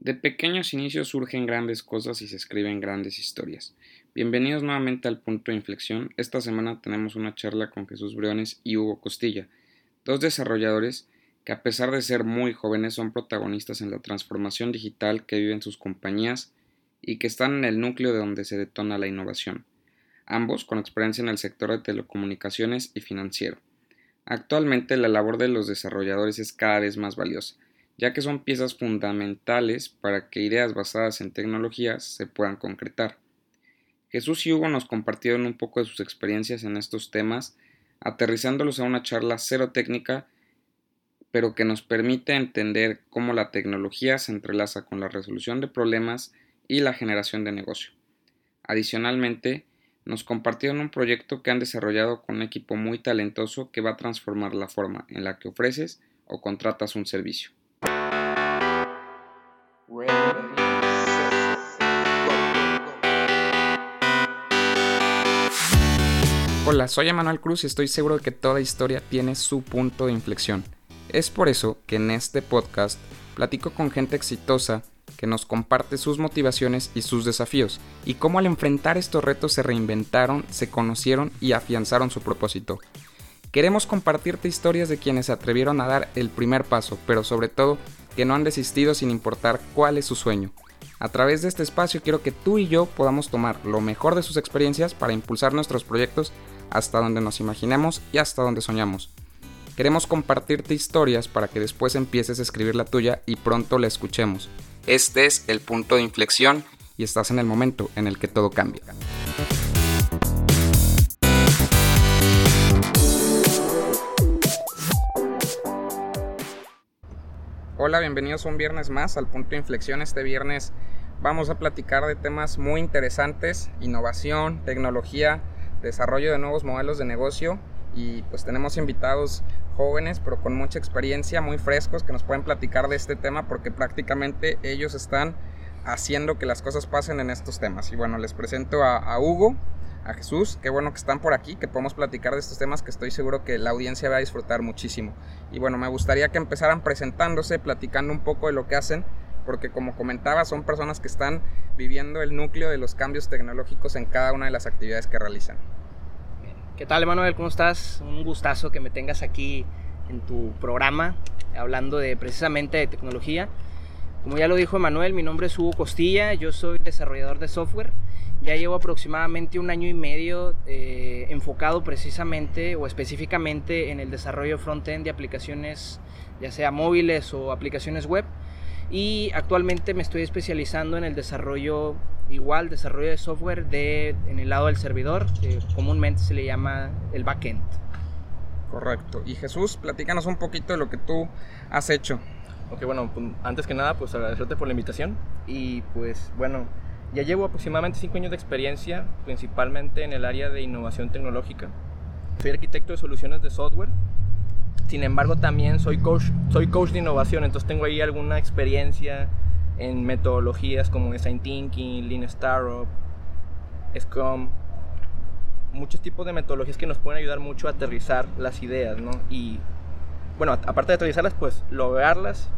De pequeños inicios surgen grandes cosas y se escriben grandes historias. Bienvenidos nuevamente al punto de inflexión. Esta semana tenemos una charla con Jesús Briones y Hugo Costilla, dos desarrolladores que a pesar de ser muy jóvenes son protagonistas en la transformación digital que viven sus compañías y que están en el núcleo de donde se detona la innovación, ambos con experiencia en el sector de telecomunicaciones y financiero. Actualmente la labor de los desarrolladores es cada vez más valiosa ya que son piezas fundamentales para que ideas basadas en tecnologías se puedan concretar. Jesús y Hugo nos compartieron un poco de sus experiencias en estos temas, aterrizándolos a una charla cero técnica, pero que nos permite entender cómo la tecnología se entrelaza con la resolución de problemas y la generación de negocio. Adicionalmente, nos compartieron un proyecto que han desarrollado con un equipo muy talentoso que va a transformar la forma en la que ofreces o contratas un servicio. Hola, soy Emanuel Cruz y estoy seguro de que toda historia tiene su punto de inflexión. Es por eso que en este podcast platico con gente exitosa que nos comparte sus motivaciones y sus desafíos, y cómo al enfrentar estos retos se reinventaron, se conocieron y afianzaron su propósito. Queremos compartirte historias de quienes se atrevieron a dar el primer paso, pero sobre todo que no han desistido sin importar cuál es su sueño. A través de este espacio quiero que tú y yo podamos tomar lo mejor de sus experiencias para impulsar nuestros proyectos hasta donde nos imaginemos y hasta donde soñamos. Queremos compartirte historias para que después empieces a escribir la tuya y pronto la escuchemos. Este es el punto de inflexión y estás en el momento en el que todo cambia. Hola, bienvenidos un viernes más al punto de inflexión. Este viernes vamos a platicar de temas muy interesantes, innovación, tecnología, desarrollo de nuevos modelos de negocio y pues tenemos invitados jóvenes pero con mucha experiencia, muy frescos que nos pueden platicar de este tema porque prácticamente ellos están haciendo que las cosas pasen en estos temas. Y bueno, les presento a, Hugo, a Jesús, qué bueno que están por aquí, que podemos platicar de estos temas que estoy seguro que la audiencia va a disfrutar muchísimo. Y bueno, me gustaría que empezaran presentándose, platicando un poco de lo que hacen, porque como comentaba, son personas que están viviendo el núcleo de los cambios tecnológicos en cada una de las actividades que realizan. ¿Qué tal, Emanuel? ¿Cómo estás? Un gustazo que me tengas aquí en tu programa, hablando de precisamente de tecnología. Como ya lo dijo Emanuel, mi nombre es Hugo Costilla, yo soy desarrollador de software. Ya llevo aproximadamente un año y medio eh, enfocado precisamente o específicamente en el desarrollo front-end de aplicaciones, ya sea móviles o aplicaciones web y actualmente me estoy especializando en el desarrollo igual desarrollo de software de en el lado del servidor que comúnmente se le llama el backend. Correcto. Y Jesús platícanos un poquito de lo que tú has hecho. Ok bueno pues, antes que nada pues agradecerte por la invitación. Y pues bueno ya llevo aproximadamente 5 años de experiencia principalmente en el área de innovación tecnológica. Soy arquitecto de soluciones de software sin embargo, también soy coach, soy coach de innovación, entonces tengo ahí alguna experiencia en metodologías como Design Thinking, Lean Startup, Scrum, muchos tipos de metodologías que nos pueden ayudar mucho a aterrizar las ideas, ¿no? Y bueno, aparte de aterrizarlas, pues lograrlas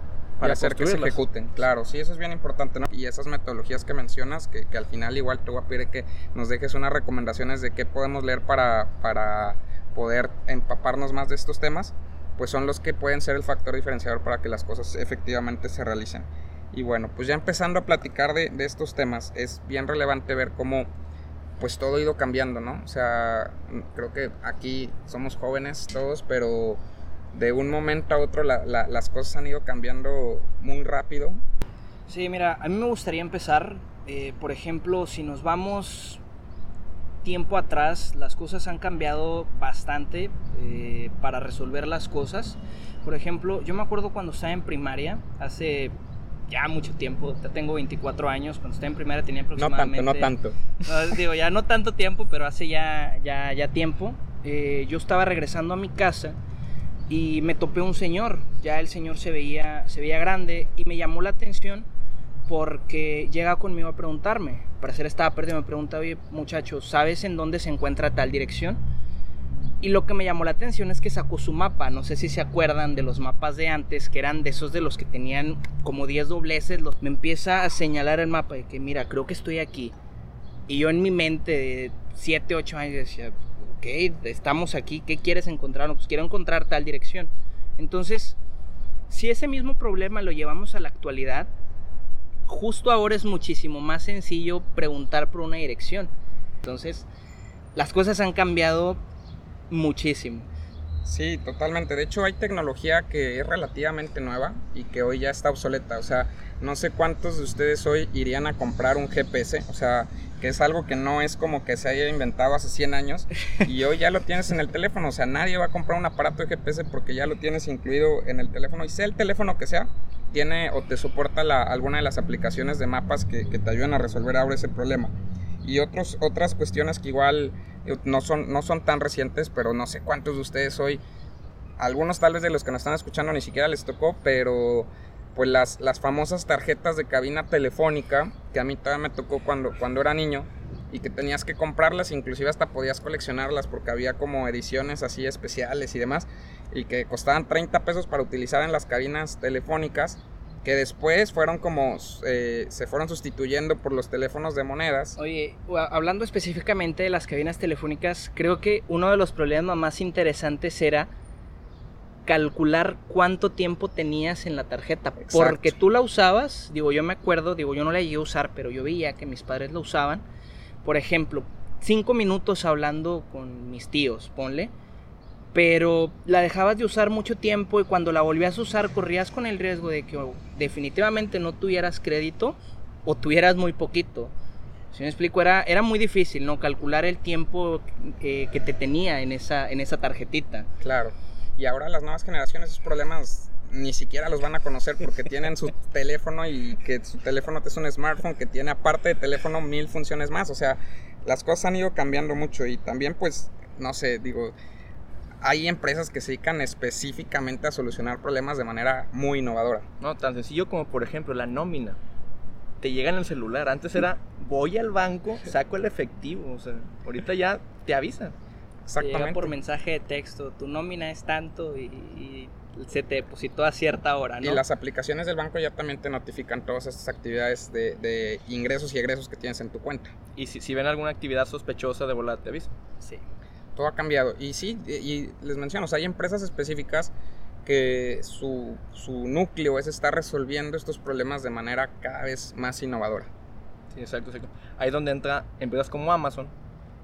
para hacer que se ejecuten. Claro, sí, eso es bien importante, ¿no? Y esas metodologías que mencionas, que, que, al final igual te voy a pedir que nos dejes unas recomendaciones de qué podemos leer para, para poder empaparnos más de estos temas pues son los que pueden ser el factor diferenciador para que las cosas efectivamente se realicen. Y bueno, pues ya empezando a platicar de, estos temas, es bien relevante ver cómo pues todo ha ido cambiando, ¿no? O sea, creo que aquí somos jóvenes todos, pero de un momento a otro las cosas han ido cambiando muy rápido. Sí, mira, a mí me gustaría empezar, eh, por ejemplo, si nos vamos tiempo atrás las cosas han cambiado bastante eh, para resolver las cosas. Por ejemplo, yo me acuerdo cuando estaba en primaria, hace ya mucho tiempo, ya tengo 24 años, cuando estaba en primaria tenía aproximadamente... No tanto, no tanto. digo, ya no tanto tiempo, pero hace ya, ya, ya tiempo. Eh, yo estaba regresando a mi casa y me topé un señor, ya el señor se veía, se veía grande y me llamó la atención porque llega conmigo a preguntarme, para hacer estaba perdido, me pregunta, oye muchacho, ¿sabes en dónde se encuentra tal dirección? Y lo que me llamó la atención es que sacó su mapa. No sé si se acuerdan de los mapas de antes, que eran de esos de los que tenían como 10 dobleces. me empieza a señalar el mapa de que, mira, creo que estoy aquí. Y yo en mi mente de 7, 8 años decía, ok, estamos aquí, ¿qué quieres encontrar? pues quiero encontrar tal dirección. Entonces, si ese mismo problema lo llevamos a la actualidad, justo ahora es muchísimo más sencillo preguntar por una dirección. Entonces, las cosas han cambiado muchísimo. Sí, totalmente. De hecho, hay tecnología que es relativamente nueva y que hoy ya está obsoleta. O sea, no sé cuántos de ustedes hoy irían a comprar un GPS. O sea, que es algo que no es como que se haya inventado hace 100 años y hoy ya lo tienes en el teléfono. O sea, nadie va a comprar un aparato de GPS porque ya lo tienes incluido en el teléfono. Y sea el teléfono que sea, tiene o te soporta alguna de las aplicaciones de mapas que, te ayudan a resolver ahora ese problema. Y otros, otras cuestiones que igual no son, no son tan recientes, pero no sé cuántos de ustedes hoy, algunos tal vez de los que nos están escuchando ni siquiera les tocó, pero pues las, las famosas tarjetas de cabina telefónica, que a mí todavía me tocó cuando, cuando era niño, y que tenías que comprarlas, inclusive hasta podías coleccionarlas porque había como ediciones así especiales y demás, y que costaban 30 pesos para utilizar en las cabinas telefónicas que después fueron como eh, se fueron sustituyendo por los teléfonos de monedas. Oye, hablando específicamente de las cabinas telefónicas, creo que uno de los problemas más interesantes era calcular cuánto tiempo tenías en la tarjeta, porque tú la usabas, digo, yo me acuerdo, digo, yo no la llegué a usar, pero yo veía que mis padres la usaban. Por ejemplo, cinco minutos hablando con mis tíos, ponle, pero la dejabas de usar mucho tiempo y cuando la volvías a usar corrías con el riesgo de que definitivamente no tuvieras crédito o tuvieras muy poquito. Si me explico, era, era muy difícil, ¿no? Calcular el tiempo que te tenía en esa, en esa tarjetita. Claro. Y ahora las nuevas generaciones esos problemas ni siquiera los van a conocer porque tienen su teléfono y que su teléfono es un smartphone que tiene aparte de teléfono mil funciones más. O sea, las cosas han ido cambiando mucho y también pues, no sé, digo, hay empresas que se dedican específicamente a solucionar problemas de manera muy innovadora. No, tan sencillo como por ejemplo la nómina. Te llega en el celular. Antes era voy al banco, saco el efectivo. O sea, ahorita ya te avisa. Exactamente. llega por mensaje de texto, tu nómina es tanto y, se te depositó a cierta hora, ¿no? Y las aplicaciones del banco ya también te notifican todas estas actividades de, ingresos y egresos que tienes en tu cuenta. Y si, si ven alguna actividad sospechosa de volada te avisa. Sí todo ha cambiado. Y sí, y les menciono, hay empresas específicas que su, su, núcleo es estar resolviendo estos problemas de manera cada vez más innovadora. Sí, exacto, exacto. Ahí es donde entra empresas como Amazon,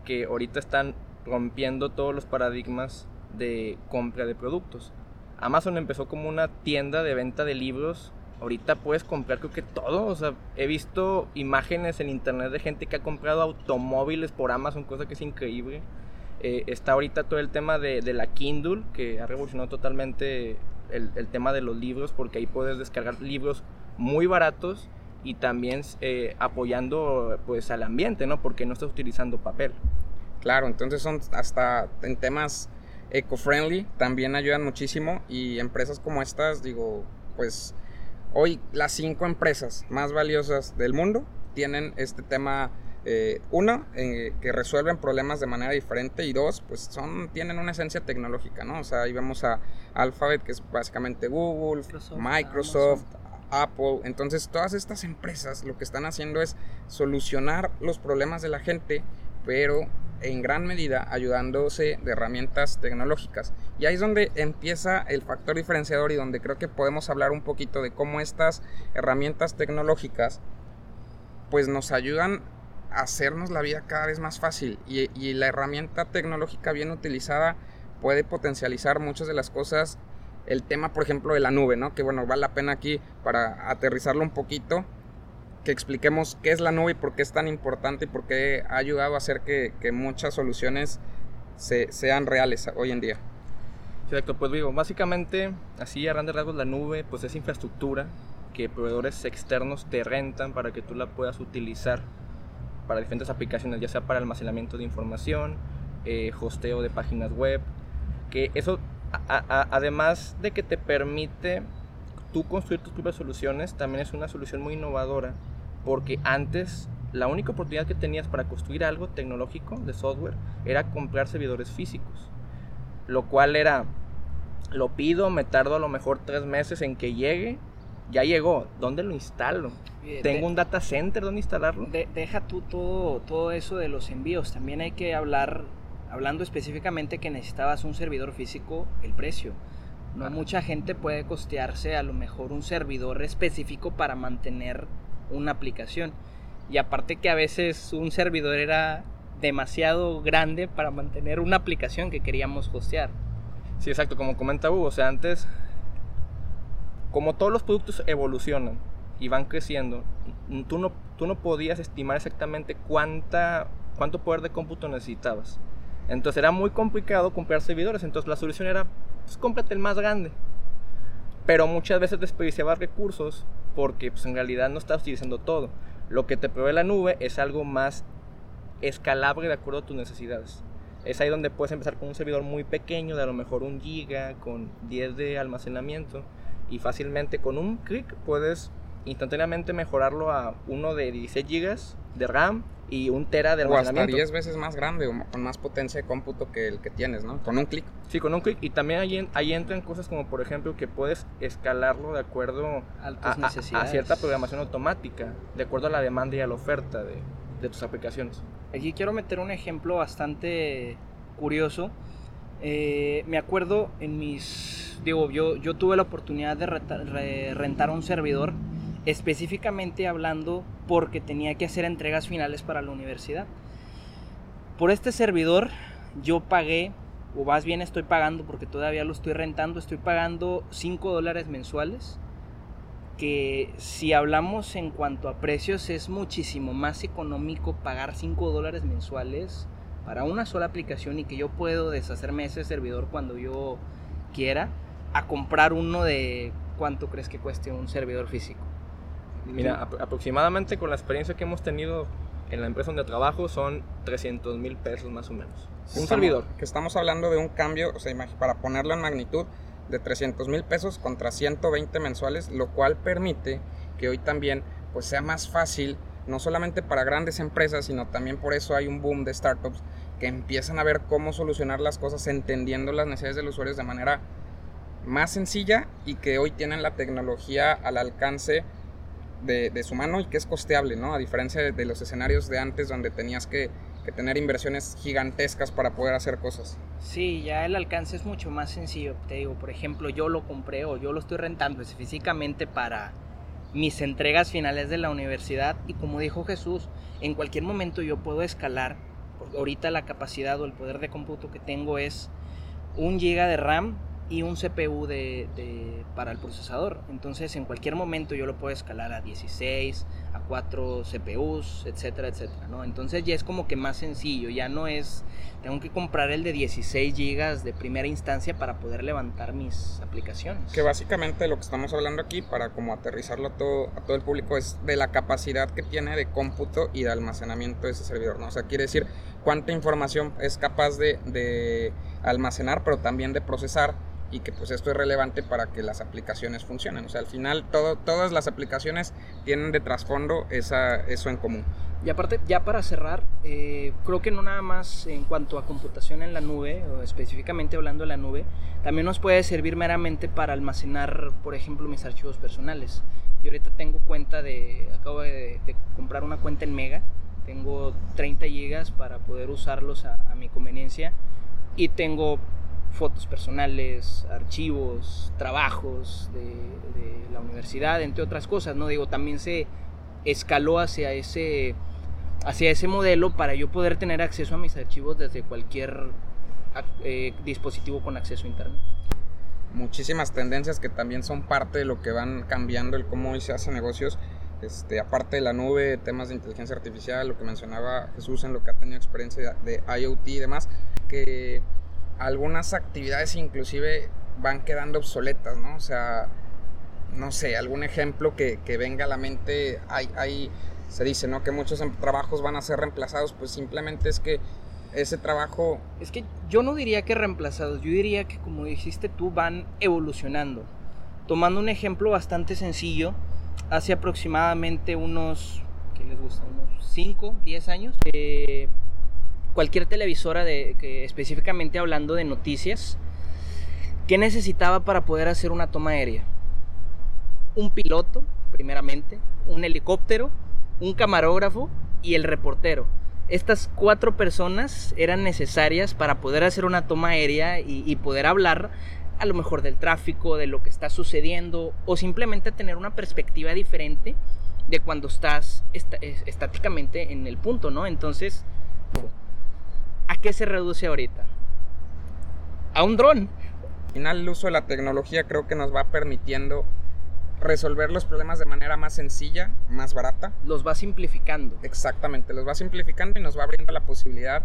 que ahorita están rompiendo todos los paradigmas de compra de productos. Amazon empezó como una tienda de venta de libros. Ahorita puedes comprar creo que todo. O sea, he visto imágenes en internet de gente que ha comprado automóviles por Amazon, cosa que es increíble. Eh, está ahorita todo el tema de, la Kindle, que ha revolucionado totalmente el, tema de los libros, porque ahí puedes descargar libros muy baratos y también eh, apoyando pues al ambiente, ¿no? Porque no estás utilizando papel. Claro, entonces son hasta en temas eco-friendly también ayudan muchísimo y empresas como estas, digo, pues hoy las cinco empresas más valiosas del mundo tienen este tema eh, uno, eh, que resuelven problemas de manera diferente y dos, pues son, tienen una esencia tecnológica, ¿no? O sea, ahí vemos a Alphabet, que es básicamente Google, Microsoft, Apple. Entonces, todas estas empresas lo que están haciendo es solucionar los problemas de la gente, pero en gran medida ayudándose de herramientas tecnológicas. Y ahí es donde empieza el factor diferenciador y donde creo que podemos hablar un poquito de cómo estas herramientas tecnológicas pues nos ayudan hacernos la vida cada vez más fácil y, la herramienta tecnológica bien utilizada puede potencializar muchas de las cosas. El tema, por ejemplo, de la nube, ¿no? Que bueno, vale la pena aquí para aterrizarlo un poquito, que expliquemos qué es la nube y por qué es tan importante y por qué ha ayudado a hacer que, muchas soluciones se, sean reales hoy en día. Exacto, pues digo, básicamente, así a grandes rasgos, la nube pues es infraestructura que proveedores externos te rentan para que tú la puedas utilizar para diferentes aplicaciones, ya sea para almacenamiento de información, eh, hosteo de páginas web, que eso, además de que te permite tú construir tus propias soluciones, también es una solución muy innovadora, porque antes la única oportunidad que tenías para construir algo tecnológico de software era comprar servidores físicos. lo cual era, lo pido, me tardo a lo mejor tres meses en que llegue, ya llegó, ¿dónde lo instalo? ¿Tengo un data center donde instalarlo? deja tú todo, todo eso de los envíos, también hay que hablar, hablando específicamente que necesitabas un servidor físico, el precio. No mucha gente puede costearse a lo mejor un servidor específico para mantener una aplicación. Y aparte que a veces un servidor era demasiado grande para mantener una aplicación que queríamos hostear. Sí, exacto, como comenta Hugo, o sea, antes, como todos los productos evolucionan y van creciendo, tú no, tú no podías estimar exactamente cuánta, cuánto poder de cómputo necesitabas. Entonces era muy complicado comprar servidores, entonces la solución era, pues cómprate el más grande. Pero muchas veces desperdiciabas recursos porque pues, en realidad no estás utilizando todo. Lo que te provee la nube es algo más escalable de acuerdo a tus necesidades. Es ahí donde puedes empezar con un servidor muy pequeño, de a lo mejor un giga, con 10 de almacenamiento, y fácilmente con un clic puedes instantáneamente mejorarlo a uno de 16 gigas de RAM y un tera de almacenamiento. O hasta 10 veces más grande o con más potencia de cómputo que el que tienes, ¿no? Con un clic. Sí, con un clic. Y también ahí, ahí entran cosas como, por ejemplo, que puedes escalarlo de acuerdo a, a, cierta programación automática, de acuerdo a la demanda y a la oferta de, de tus aplicaciones. Aquí quiero meter un ejemplo bastante curioso. Eh, me acuerdo en mis... Digo, yo, yo tuve la oportunidad de rentar un servidor específicamente hablando porque tenía que hacer entregas finales para la universidad. Por este servidor yo pagué, o más bien estoy pagando porque todavía lo estoy rentando, estoy pagando 5 dólares mensuales, que si hablamos en cuanto a precios es muchísimo más económico pagar 5 dólares mensuales para una sola aplicación y que yo puedo deshacerme de ese servidor cuando yo quiera, a comprar uno de cuánto crees que cueste un servidor físico. Mira, aproximadamente con la experiencia que hemos tenido en la empresa donde trabajo son 300 mil pesos más o menos. Un servidor. Que estamos hablando de un cambio, o sea, para ponerlo en magnitud, de 300 mil pesos contra 120 mensuales, lo cual permite que hoy también pues sea más fácil, no solamente para grandes empresas, sino también por eso hay un boom de startups que empiezan a ver cómo solucionar las cosas entendiendo las necesidades de los usuarios de manera más sencilla y que hoy tienen la tecnología al alcance de, su mano y que es costeable, ¿no? A diferencia de, los escenarios de antes donde tenías que, tener inversiones gigantescas para poder hacer cosas. Sí, ya el alcance es mucho más sencillo. Te digo, por ejemplo, yo lo compré o yo lo estoy rentando específicamente para mis entregas finales de la universidad y como dijo Jesús, en cualquier momento yo puedo escalar. Ahorita la capacidad o el poder de cómputo que tengo es un giga de RAM y un CPU de, para el procesador. Entonces en cualquier momento yo lo puedo escalar a 16, a 4 CPUs, etcétera, etcétera. ¿no? Entonces ya es como que más sencillo, ya no es, tengo que comprar el de 16 GB de primera instancia para poder levantar mis aplicaciones. Que básicamente lo que estamos hablando aquí, para como aterrizarlo a todo, a todo el público, es de la capacidad que tiene de cómputo y de almacenamiento de ese servidor. ¿no? O sea, quiere decir cuánta información es capaz de, de almacenar, pero también de procesar y que pues esto es relevante para que las aplicaciones funcionen. O sea, al final todas las aplicaciones tienen de trasfondo esa, eso en común. Y aparte, ya para cerrar, eh, creo que no nada más en cuanto a computación en la nube, o específicamente hablando de la nube, también nos puede servir meramente para almacenar, por ejemplo, mis archivos personales. Yo ahorita tengo cuenta de, acabo de, comprar una cuenta en Mega, tengo 30 gigas para poder usarlos a, a mi conveniencia y tengo fotos personales, archivos, trabajos de, la universidad, entre otras cosas, ¿no? Digo, también se escaló hacia ese, hacia ese modelo para yo poder tener acceso a mis archivos desde cualquier eh, dispositivo con acceso a internet. Muchísimas tendencias que también son parte de lo que van cambiando el cómo hoy se hacen negocios. Este, aparte de la nube, temas de inteligencia artificial, lo que mencionaba Jesús en lo que ha tenido experiencia de IoT y demás, que algunas actividades inclusive van quedando obsoletas, ¿no? O sea, no sé, algún ejemplo que, venga a la mente, hay, hay, se dice, ¿no? Que muchos em, trabajos van a ser reemplazados, pues simplemente es que ese trabajo... Es que yo no diría que reemplazados, yo diría que como dijiste tú, van evolucionando. Tomando un ejemplo bastante sencillo, hace aproximadamente unos, ¿qué les gusta? Unos 5, 10 años, eh, cualquier televisora de, que específicamente hablando de noticias, ¿qué necesitaba para poder hacer una toma aérea? Un piloto, primeramente, un helicóptero, un camarógrafo y el reportero. Estas cuatro personas eran necesarias para poder hacer una toma aérea y, poder hablar a lo mejor del tráfico, de lo que está sucediendo o simplemente tener una perspectiva diferente de cuando estás estáticamente en el punto, ¿no? Entonces, ¿a qué se reduce ahorita? A un dron. Al final el uso de la tecnología creo que nos va permitiendo resolver los problemas de manera más sencilla, más barata. Los va simplificando. Exactamente, los va simplificando y nos va abriendo la posibilidad.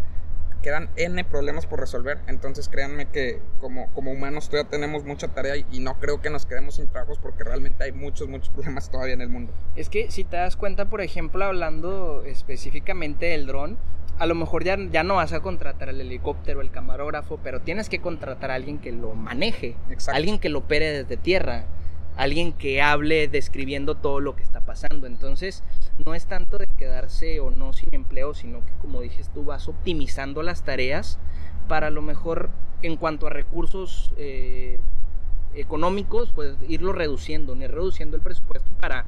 Quedan N problemas por resolver, entonces créanme que como, como humanos todavía tenemos mucha tarea y, no creo que nos quedemos sin trabajos porque realmente hay muchos, muchos problemas todavía en el mundo. Es que si te das cuenta, por ejemplo, hablando específicamente del dron, a lo mejor ya, ya no vas a contratar el helicóptero, el camarógrafo, pero tienes que contratar a alguien que lo maneje, alguien que lo opere desde tierra alguien que hable describiendo todo lo que está pasando. Entonces, no es tanto de quedarse o no sin empleo, sino que como dices tú, vas optimizando las tareas para a lo mejor en cuanto a recursos eh, económicos, pues irlo reduciendo, ni reduciendo el presupuesto para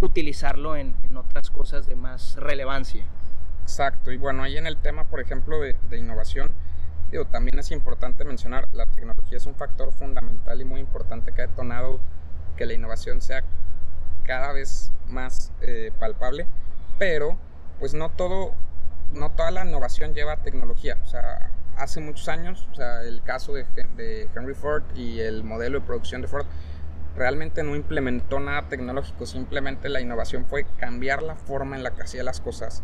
utilizarlo en, otras cosas de más relevancia. Exacto, y bueno, ahí en el tema, por ejemplo, de, de innovación, digo, también es importante mencionar, la tecnología es un factor fundamental y muy importante que ha detonado que la innovación sea cada vez más eh, palpable, pero pues no todo, no toda la innovación lleva tecnología. O sea, hace muchos años, o sea, el caso de, de Henry Ford y el modelo de producción de Ford realmente no implementó nada tecnológico, simplemente la innovación fue cambiar la forma en la que hacía las cosas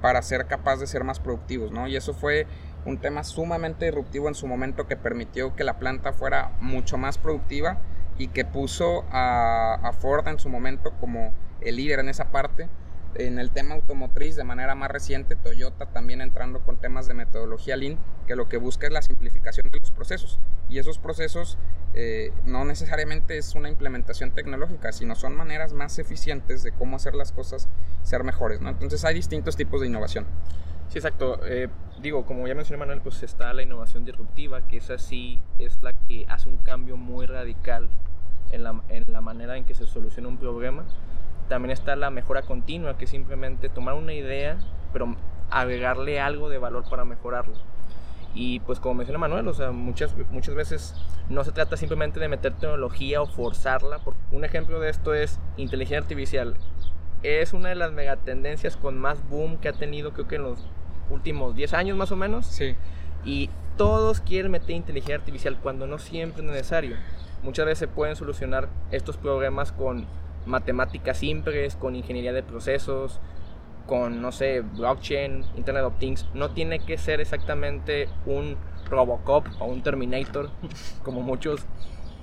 para ser capaz de ser más productivos, ¿no? Y eso fue un tema sumamente disruptivo en su momento que permitió que la planta fuera mucho más productiva y que puso a, Ford en su momento como el líder en esa parte. En el tema automotriz, de manera más reciente, Toyota también entrando con temas de metodología Lean, que lo que busca es la simplificación de los procesos. Y esos procesos eh, no necesariamente es una implementación tecnológica, sino son maneras más eficientes de cómo hacer las cosas ser mejores. ¿no? Entonces hay distintos tipos de innovación. Sí, exacto. Eh, digo, como ya mencioné Manuel, pues está la innovación disruptiva, que esa sí es la que hace un cambio muy radical en la, en la manera en que se soluciona un problema. También está la mejora continua, que es simplemente tomar una idea, pero agregarle algo de valor para mejorarlo. Y pues como menciona Manuel, o sea, muchas, muchas veces no se trata simplemente de meter tecnología o forzarla. Un ejemplo de esto es inteligencia artificial. Es una de las megatendencias con más boom que ha tenido creo que en los últimos 10 años más o menos. Sí. Y todos quieren meter inteligencia artificial cuando no siempre es necesario. Muchas veces se pueden solucionar estos problemas con matemáticas simples, con ingeniería de procesos, con, no sé, blockchain, Internet of Things. No tiene que ser exactamente un Robocop o un Terminator, como muchos,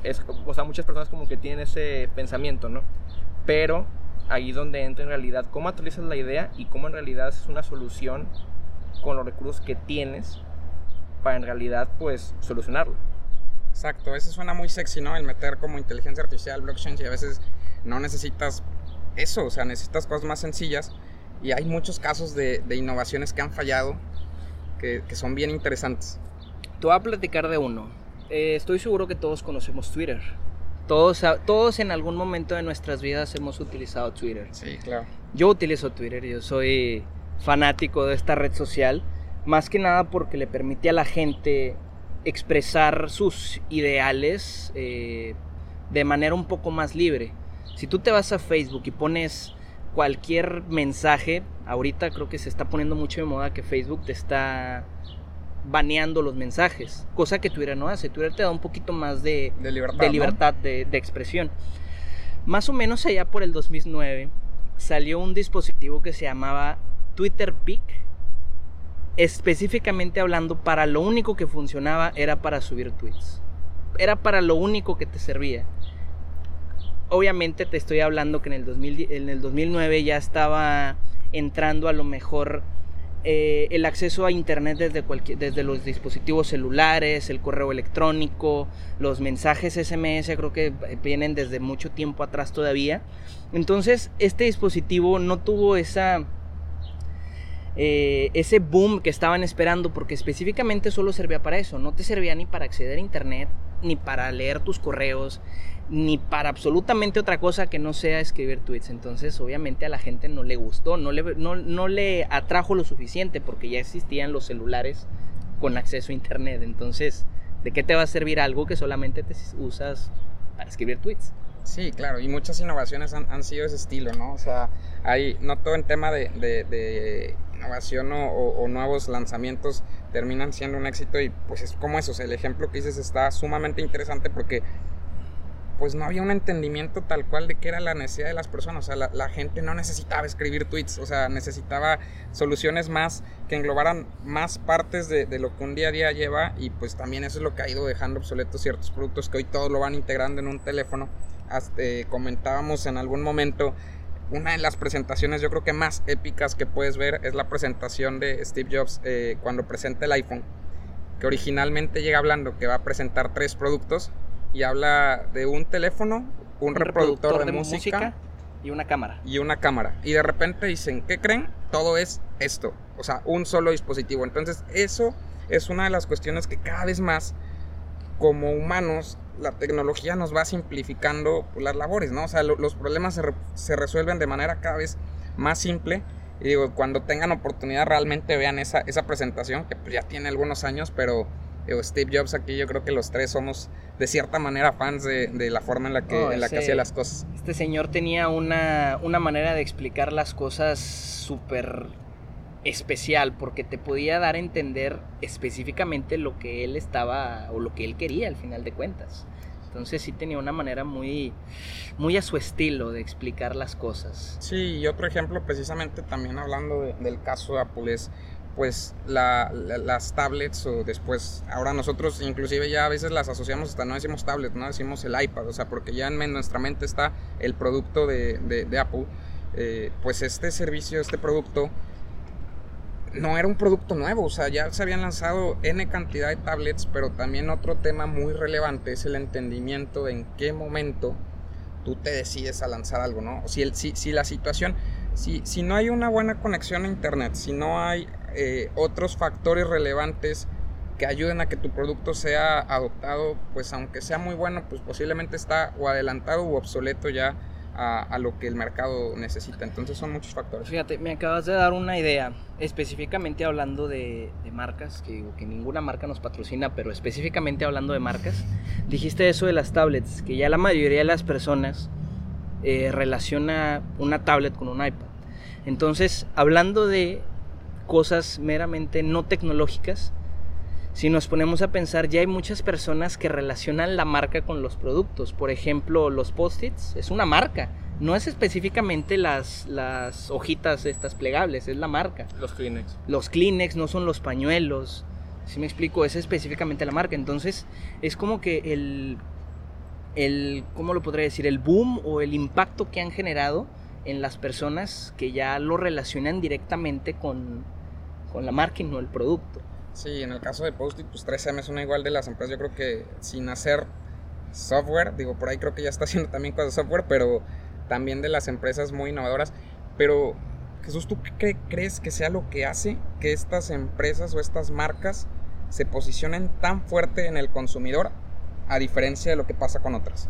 es, o sea, muchas personas como que tienen ese pensamiento, ¿no? Pero ahí donde entra en realidad cómo actualizas la idea y cómo en realidad es una solución con los recursos que tienes para en realidad pues solucionarlo. Exacto, veces suena muy sexy, ¿no? El meter como inteligencia artificial, blockchain, y a veces no necesitas eso, o sea, necesitas cosas más sencillas. Y hay muchos casos de, innovaciones que han fallado que, son bien interesantes. Te voy a platicar de uno. Eh, estoy seguro que todos conocemos Twitter. Todos, todos en algún momento de nuestras vidas hemos utilizado Twitter. Sí, claro. Yo utilizo Twitter, yo soy fanático de esta red social, más que nada porque le permite a la gente expresar sus ideales eh, de manera un poco más libre. Si tú te vas a Facebook y pones cualquier mensaje, ahorita creo que se está poniendo mucho de moda que Facebook te está baneando los mensajes, cosa que Twitter no hace. Twitter te da un poquito más de, libertad, de, de, expresión. Más o menos allá por el 2009 salió un dispositivo que se llamaba Twitter Peak específicamente hablando, para lo único que funcionaba era para subir tweets. Era para lo único que te servía. Obviamente te estoy hablando que en el, 2000, en el 2009 ya estaba entrando a lo mejor eh, el acceso a internet desde, cualquier, desde los dispositivos celulares, el correo electrónico, los mensajes SMS, creo que vienen desde mucho tiempo atrás todavía. Entonces, este dispositivo no tuvo esa eh, ese boom que estaban esperando, porque específicamente solo servía para eso, no te servía ni para acceder a internet, ni para leer tus correos, ni para absolutamente otra cosa que no sea escribir tweets. Entonces, obviamente a la gente no le gustó, no le, no, no le atrajo lo suficiente, porque ya existían los celulares con acceso a internet. Entonces, ¿de qué te va a servir algo que solamente te usas para escribir tweets? Sí, claro, y muchas innovaciones han, han sido ese estilo, ¿no? O sea, hay, no todo en tema de, de, innovación o, nuevos lanzamientos terminan siendo un éxito y pues es como eso, o sea, el ejemplo que dices está sumamente interesante porque pues no había un entendimiento tal cual de qué era la necesidad de las personas. O sea, la, gente no necesitaba escribir tweets, o sea, necesitaba soluciones más que englobaran más partes de, lo que un día a día lleva y pues también eso es lo que ha ido dejando obsoletos ciertos productos que hoy todos lo van integrando en un teléfono. Hasta, eh, comentábamos en algún momento una de las presentaciones yo creo que más épicas que puedes ver es la presentación de Steve Jobs eh, cuando presenta el iPhone, que originalmente llega hablando que va a presentar tres productos y habla de un teléfono, un, reproductor, de, música, y una cámara. Y una cámara. Y de repente dicen, ¿qué creen? Todo es esto. O sea, un solo dispositivo. Entonces, eso es una de las cuestiones que cada vez más, como humanos, la tecnología nos va simplificando las labores, ¿no? O sea, los problemas se, resuelven de manera cada vez más simple. Y digo, cuando tengan oportunidad realmente vean esa, esa presentación, que pues ya tiene algunos años, pero Steve Jobs aquí yo creo que los tres somos de cierta manera fans de, la forma en la que, en la que hacía las cosas. Este señor tenía una, una manera de explicar las cosas súper especial porque te podía dar a entender específicamente lo que él estaba o lo que él quería al final de cuentas. Entonces sí tenía una manera muy, muy a su estilo de explicar las cosas. Sí, y otro ejemplo precisamente también hablando del caso de Apple es pues las tablets o después, ahora nosotros inclusive ya a veces las asociamos hasta no decimos tablet, no decimos el iPad, o sea, porque ya en nuestra mente está el producto de, Apple, eh, pues este servicio, este producto no era un producto nuevo, o sea, ya se habían lanzado N cantidad de tablets, pero también otro tema muy relevante es el entendimiento de en qué momento tú te decides a lanzar algo, ¿no? Si, el, si, si la situación, si, si no hay una buena conexión a Internet, si no hay eh, otros factores relevantes que ayuden a que tu producto sea adoptado, pues aunque sea muy bueno, pues posiblemente está o adelantado o obsoleto ya a, lo que el mercado necesita. Entonces son muchos factores. Fíjate, me acabas de dar una idea, específicamente hablando de, marcas, que digo que ninguna marca nos patrocina, pero específicamente hablando de marcas, dijiste eso de las tablets, que ya la mayoría de las personas eh, relaciona una tablet con un iPad. Entonces, hablando de cosas meramente no tecnológicas, si nos ponemos a pensar, ya hay muchas personas que relacionan la marca con los productos. Por ejemplo, los post-its es una marca. No es específicamente las, las hojitas estas plegables, es la marca. Los Kleenex. Los Kleenex no son los pañuelos. Si me explico, es específicamente la marca. Entonces, es como que el, el, ¿cómo lo podría decir? El boom o el impacto que han generado en las personas que ya lo relacionan directamente con, con la marca y no el producto. Sí, en el caso de Post-it, pues 3M es una igual de las empresas, yo creo que sin hacer software, digo, por ahí creo que ya está haciendo también cosas de software, pero también de las empresas muy innovadoras. Pero, Jesús, ¿tú qué crees que sea lo que hace que estas empresas o estas marcas se posicionen tan fuerte en el consumidor a diferencia de lo que pasa con otras?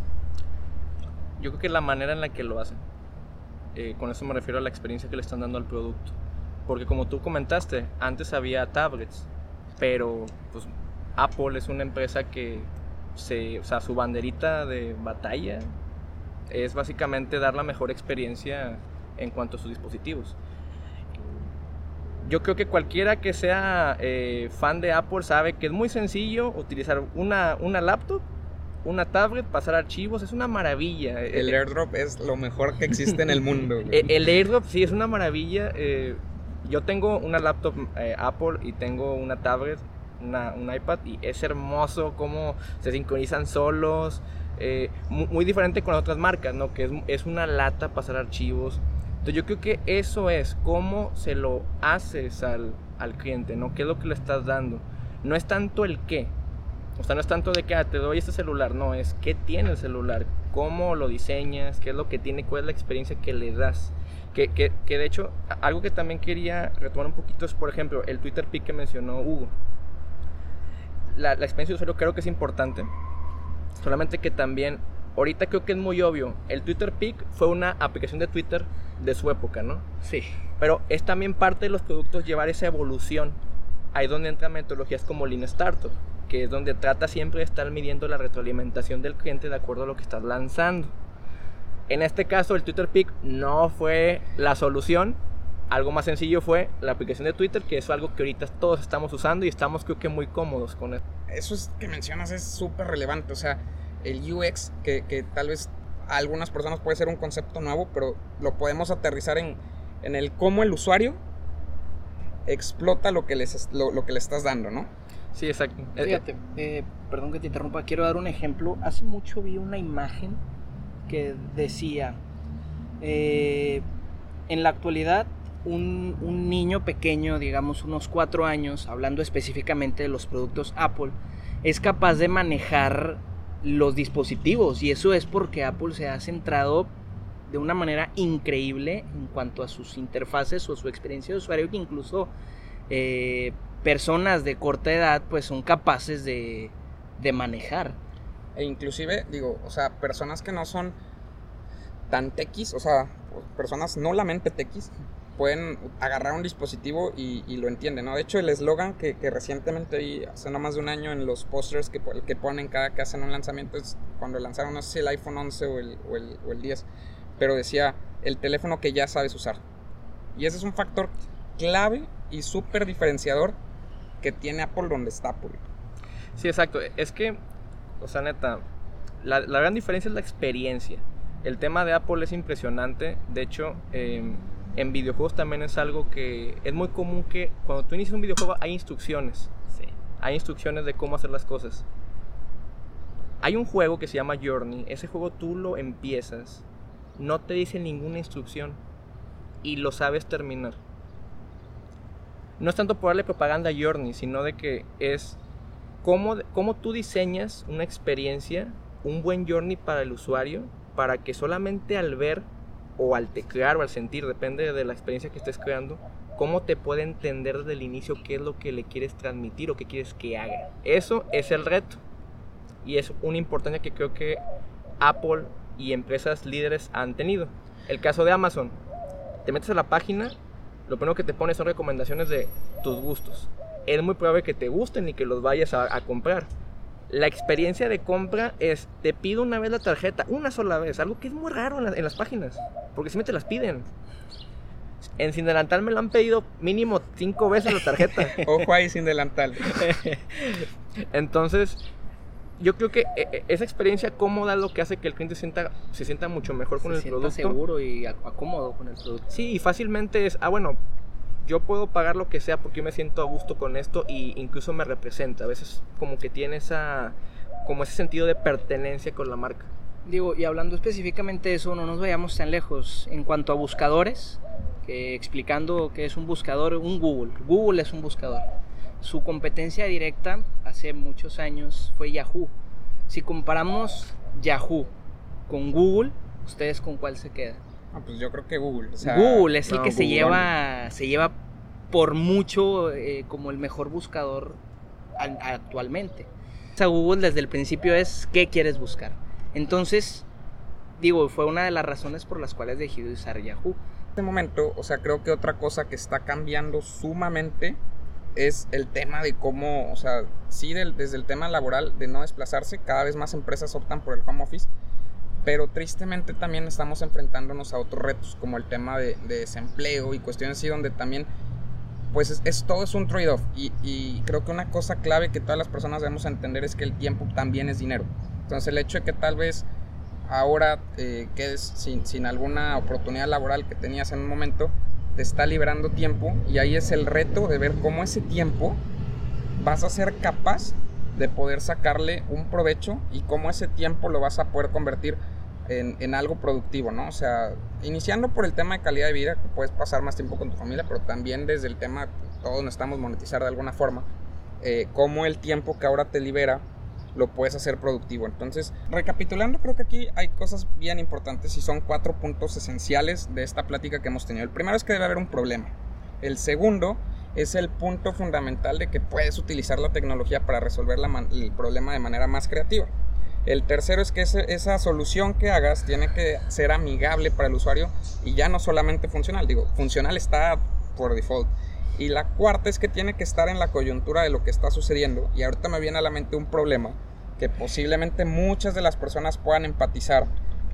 Yo creo que la manera en la que lo hacen. Eh, con eso me refiero a la experiencia que le están dando al producto. Porque como tú comentaste, antes había tablets, pero pues Apple es una empresa que se, o sea, su banderita de batalla es básicamente dar la mejor experiencia en cuanto a sus dispositivos. Yo creo que cualquiera que sea eh, fan de Apple sabe que es muy sencillo utilizar una, una laptop una tablet, pasar archivos, es una maravilla. El eh, airdrop es lo mejor que existe en el mundo. Eh, el, airdrop sí es una maravilla. Eh, yo tengo una laptop Apple y tengo una tablet, una, un iPad y es hermoso cómo se sincronizan solos. muy, diferente con otras marcas, ¿no? Que es, es una lata pasar archivos. Entonces yo creo que eso es cómo se lo haces al, al cliente, ¿no? ¿Qué es lo que le estás dando? No es tanto el qué, o sea, no es tanto de que ah, te doy este celular, no, es qué tiene el celular, cómo lo diseñas, qué es lo que tiene, cuál es la experiencia que le das. Que, que, que, de hecho, algo que también quería retomar un poquito es, por ejemplo, el Twitter Pic que mencionó Hugo. La, la experiencia de usuario creo que es importante, solamente que también, ahorita creo que es muy obvio, el Twitter Pic fue una aplicación de Twitter de su época, ¿no? Sí. Pero es también parte de los productos llevar esa evolución. Ahí donde entran metodologías como Lean Startup, que es donde trata siempre de estar midiendo la retroalimentación del cliente de acuerdo a lo que estás lanzando. En este caso, el Twitter Pic no fue la solución. Algo más sencillo fue la aplicación de Twitter, que es algo que ahorita todos estamos usando y estamos creo que muy cómodos con eso. Eso es que mencionas es súper relevante. O sea, el UX, que, que, tal vez a algunas personas puede ser un concepto nuevo, pero lo podemos aterrizar en, en el cómo el usuario explota lo que, les, lo, lo que le estás dando, ¿no? Sí, exacto. Fíjate, eh, perdón que te interrumpa, quiero dar un ejemplo. Hace mucho vi una imagen que decía, eh, en la actualidad un, un, niño pequeño, digamos unos cuatro años, hablando específicamente de los productos Apple, es capaz de manejar los dispositivos y eso es porque Apple se ha centrado de una manera increíble en cuanto a sus interfaces o su experiencia de usuario que incluso eh, personas de corta edad pues son capaces de, de manejar. E inclusive, digo, o sea, personas que no son tan tequis, o sea, personas no la tequis, pueden agarrar un dispositivo y, lo entienden, ¿no? De hecho, el eslogan que, que, recientemente vi hace no más de un año en los posters que, que ponen cada que hacen un lanzamiento es cuando lanzaron, no sé si el iPhone 11 o el, o el, o el 10, pero decía el teléfono que ya sabes usar. Y ese es un factor clave y súper diferenciador que tiene Apple donde está Apple. Sí, exacto. Es que, o sea, neta, la, la gran diferencia es la experiencia. El tema de Apple es impresionante. De hecho, eh, en videojuegos también es algo que es muy común que cuando tú inicias un videojuego hay instrucciones. Sí. Hay instrucciones de cómo hacer las cosas. Hay un juego que se llama Journey. Ese juego tú lo empiezas. No te dice ninguna instrucción. Y lo sabes terminar. No es tanto por darle propaganda a Journey, sino de que es cómo, cómo tú diseñas una experiencia, un buen Journey para el usuario, para que solamente al ver o al teclear o al sentir, depende de la experiencia que estés creando, cómo te puede entender desde el inicio qué es lo que le quieres transmitir o qué quieres que haga. Eso es el reto. Y es una importancia que creo que Apple y empresas líderes han tenido. El caso de Amazon. Te metes a la página, lo primero que te pone son recomendaciones de tus gustos. Es muy probable que te gusten y que los vayas a, a comprar. La experiencia de compra es, te pido una vez la tarjeta, una sola vez, algo que es muy raro en, la, en las páginas, porque siempre te las piden. En Sin Delantal me lo han pedido mínimo cinco veces la tarjeta. Ojo ahí Sin Delantal. Entonces, yo creo que esa experiencia cómoda es lo que hace que el cliente sienta, se sienta mucho mejor con se el sienta producto. seguro y acómodo con el producto. Sí, y fácilmente es, ah, bueno, yo puedo pagar lo que sea porque yo me siento a gusto con esto y incluso me representa. A veces como que tiene esa, como ese sentido de pertenencia con la marca. Digo, y hablando específicamente de eso, no nos vayamos tan lejos. En cuanto a buscadores, que explicando qué es un buscador, un Google. Google es un buscador. Su competencia directa hace muchos años fue Yahoo. Si comparamos Yahoo con Google, ¿ustedes con cuál se quedan? Ah, pues yo creo que Google. O sea, Google es el no, que se lleva, se lleva por mucho eh, como el mejor buscador al- actualmente. O sea, Google desde el principio es qué quieres buscar. Entonces, digo, fue una de las razones por las cuales dejé de usar Yahoo. En este momento, o sea, creo que otra cosa que está cambiando sumamente es el tema de cómo, o sea, sí, del- desde el tema laboral de no desplazarse, cada vez más empresas optan por el home office, pero tristemente también estamos enfrentándonos a otros retos, como el tema de, de desempleo y cuestiones así, donde también, pues es, es- todo es un trade-off. Y, y creo que una cosa clave que todas las personas debemos entender es que el tiempo también es dinero. Entonces el hecho de que tal vez ahora eh, quedes sin, sin alguna oportunidad laboral que tenías en un momento, te está liberando tiempo y ahí es el reto de ver cómo ese tiempo vas a ser capaz de poder sacarle un provecho y cómo ese tiempo lo vas a poder convertir en, en algo productivo, ¿no? O sea, iniciando por el tema de calidad de vida, que puedes pasar más tiempo con tu familia, pero también desde el tema, todos necesitamos monetizar de alguna forma, eh, cómo el tiempo que ahora te libera lo puedes hacer productivo. Entonces, recapitulando, creo que aquí hay cosas bien importantes y son cuatro puntos esenciales de esta plática que hemos tenido. El primero es que debe haber un problema. El segundo es el punto fundamental de que puedes utilizar la tecnología para resolver el problema de manera más creativa. El tercero es que esa solución que hagas tiene que ser amigable para el usuario y ya no solamente funcional. Digo, funcional está por default. Y la cuarta es que tiene que estar en la coyuntura de lo que está sucediendo. Y ahorita me viene a la mente un problema que posiblemente muchas de las personas puedan empatizar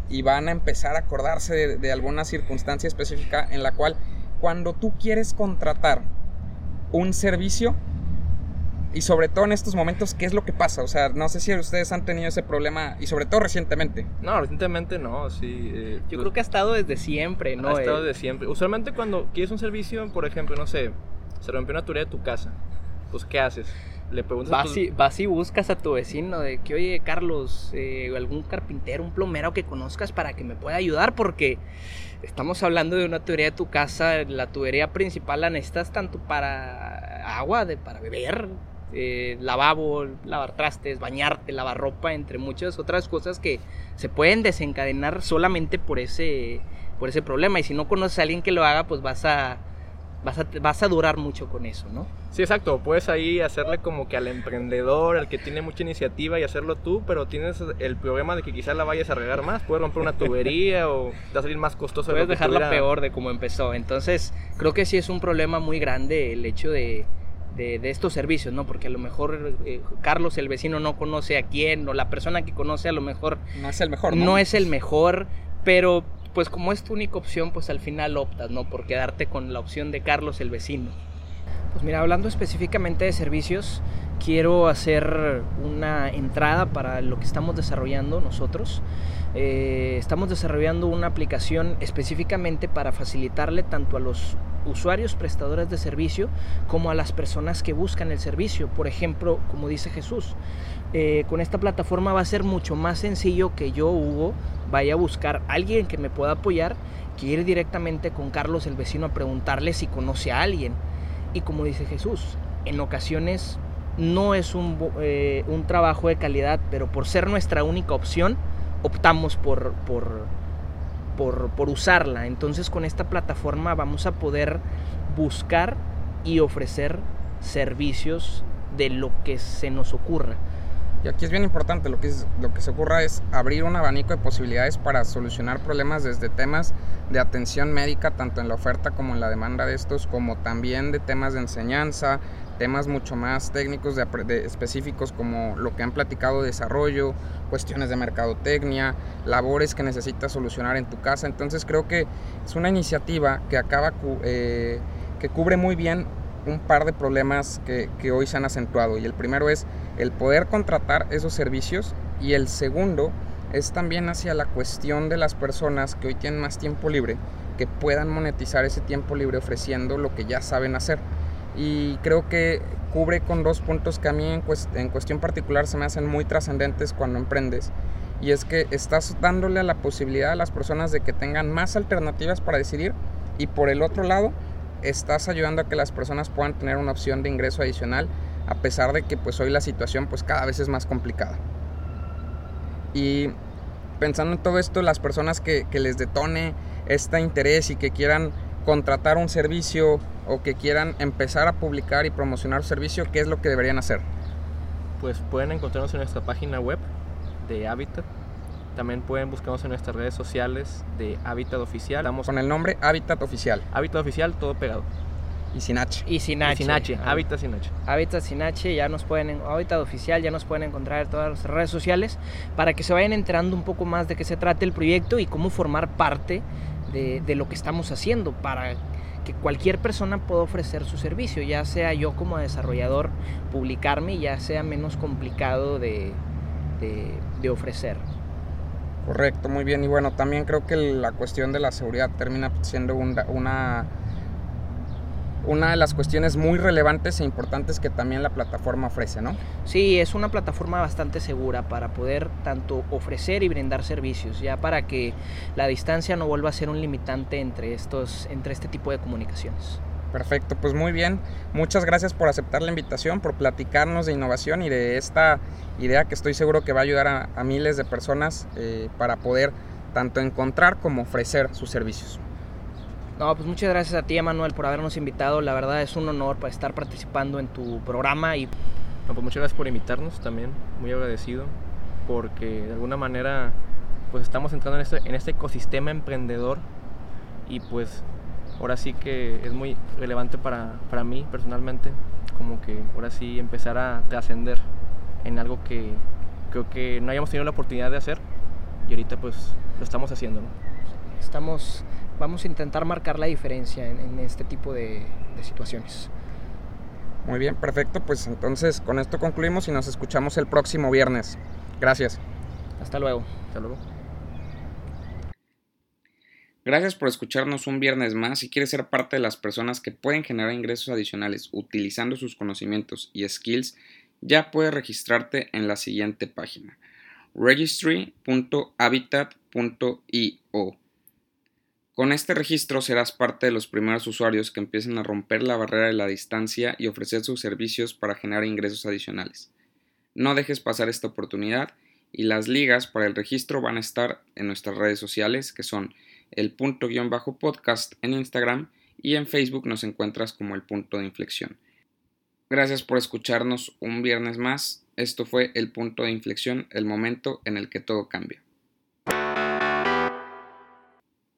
y van a empezar a acordarse de, alguna circunstancia específica en la cual cuando tú quieres contratar un servicio, y sobre todo en estos momentos, ¿qué es lo que pasa? O sea, no sé si ustedes han tenido ese problema y sobre todo recientemente. No, recientemente no, sí. Eh, Yo pues creo que ha estado desde siempre, ¿no? Ha estado eh, desde siempre. Usualmente cuando quieres un servicio, por ejemplo, no sé, se rompió una tubería de tu casa, pues ¿qué haces? Le preguntas vas, y, vas y buscas a tu vecino de que, oye, Carlos, eh, algún carpintero, un plomero que conozcas para que me pueda ayudar porque estamos hablando de una tubería de tu casa, la tubería principal la necesitas tanto para agua, de, para beber, eh, lavabo, lavar trastes, bañarte, lavar ropa, entre muchas otras cosas que se pueden desencadenar solamente por ese, por ese problema. Y si no conoces a alguien que lo haga, pues vas a, vas a, vas a durar mucho con eso, ¿no? Sí, exacto. Puedes ahí hacerle como que al emprendedor, al que tiene mucha iniciativa y hacerlo tú, pero tienes el problema de que quizás la vayas a regar más. Puedes romper una tubería o te va a salir más costoso. Puedes dejarla peor de como empezó. Entonces, creo que sí es un problema muy grande el hecho de de, estos servicios, ¿no? Porque a lo mejor eh, Carlos, el vecino, no conoce a quién, o la persona que conoce a lo mejor... No es el mejor, ¿no? No es el mejor, pero pues como es tu única opción, pues al final optas, ¿no? Por quedarte con la opción de Carlos, el vecino. Pues mira, hablando específicamente de servicios, quiero hacer una entrada para lo que estamos desarrollando nosotros. Eh, estamos desarrollando una aplicación específicamente para facilitarle tanto a los usuarios prestadores de servicio como a las personas que buscan el servicio. Por ejemplo, como dice Jesús, eh, con esta plataforma va a ser mucho más sencillo que yo, Hugo, vaya a buscar a alguien que me pueda apoyar que ir directamente con Carlos el vecino a preguntarle si conoce a alguien. Y como dice Jesús, en ocasiones no es un, eh, un trabajo de calidad, pero por ser nuestra única opción, optamos por, por por, usarla. Entonces con esta plataforma vamos a poder buscar y ofrecer servicios de lo que se nos ocurra. Y aquí es bien importante, lo que, lo que se ocurra es abrir un abanico de posibilidades para solucionar problemas desde temas de atención médica, tanto en la oferta como en la demanda de estos, como también de temas de enseñanza, temas mucho más técnicos de, específicos como lo que han platicado de desarrollo, cuestiones de mercadotecnia, labores que necesitas solucionar en tu casa. Entonces creo que es una iniciativa que acaba eh, que cubre muy bien un par de problemas que, hoy se han acentuado. Y el primero es el poder contratar esos servicios y el segundo es también hacia la cuestión de las personas que hoy tienen más tiempo libre, que puedan monetizar ese tiempo libre ofreciendo lo que ya saben hacer y creo que cubre con dos puntos que a mí en, cuestión particular se me hacen muy trascendentes cuando emprendes. Y es que estás dándole la posibilidad a las personas de que tengan más alternativas para decidir y por el otro lado estás ayudando a que las personas puedan tener una opción de ingreso adicional a pesar de que pues hoy la situación pues cada vez es más complicada. Y pensando en todo esto, las personas que, que les detone este interés y que quieran contratar un servicio o que quieran empezar a publicar y promocionar servicio, ¿qué es lo que deberían hacer? Pues pueden encontrarnos en nuestra página web de Habitat. También pueden buscarnos en nuestras redes sociales de Habitat Oficial. Con el nombre Habitat Oficial. Habitat Oficial, todo pegado. Y sin H. Y sin H. sin H. Habitat sin H. Habitat sin H, ya nos pueden, Habitat Oficial, ya nos pueden encontrar en todas las redes sociales para que se vayan enterando un poco más de qué se trata el proyecto y cómo formar parte de, de lo que estamos haciendo para que cualquier persona pueda ofrecer su servicio, ya sea yo como desarrollador publicarme y ya sea menos complicado de, de, ofrecer. Correcto, muy bien. Y bueno, también creo que la cuestión de la seguridad termina siendo una una de las cuestiones muy relevantes e importantes que también la plataforma ofrece, ¿no? Sí, es una plataforma bastante segura para poder tanto ofrecer y brindar servicios, ya para que la distancia no vuelva a ser un limitante entre, estos, entre este tipo de comunicaciones. Perfecto, pues muy bien. Muchas gracias por aceptar la invitación, por platicarnos de innovación y de esta idea que estoy seguro que va a ayudar a, miles de personas eh, para poder tanto encontrar como ofrecer sus servicios. No, pues muchas gracias a ti, Emanuel, por habernos invitado. La verdad es un honor para estar participando en tu programa y pues muchas gracias por invitarnos también, muy agradecido, porque de alguna manera pues estamos entrando en este, en este ecosistema emprendedor y pues ahora sí que es muy relevante para, para mí personalmente, como que ahora sí empezar a trascender en algo que creo que no hayamos tenido la oportunidad de hacer y ahorita pues lo estamos haciendo. Estamos, vamos a intentar marcar la diferencia en, este tipo de, de situaciones. Muy bien, perfecto. Pues entonces con esto concluimos y nos escuchamos el próximo viernes. Gracias. Hasta luego. Hasta luego. Gracias por escucharnos un viernes más. Si quieres ser parte de las personas que pueden generar ingresos adicionales utilizando sus conocimientos y skills, ya puedes registrarte en la siguiente página registry.habitat.io. Con este registro serás parte de los primeros usuarios que empiecen a romper la barrera de la distancia y ofrecer sus servicios para generar ingresos adicionales. No dejes pasar esta oportunidad y las ligas para el registro van a estar en nuestras redes sociales que son el punto guion bajo podcast en Instagram y en Facebook nos encuentras como el punto de inflexión. Gracias por escucharnos un viernes más. Esto fue el punto de inflexión, el momento en el que todo cambia.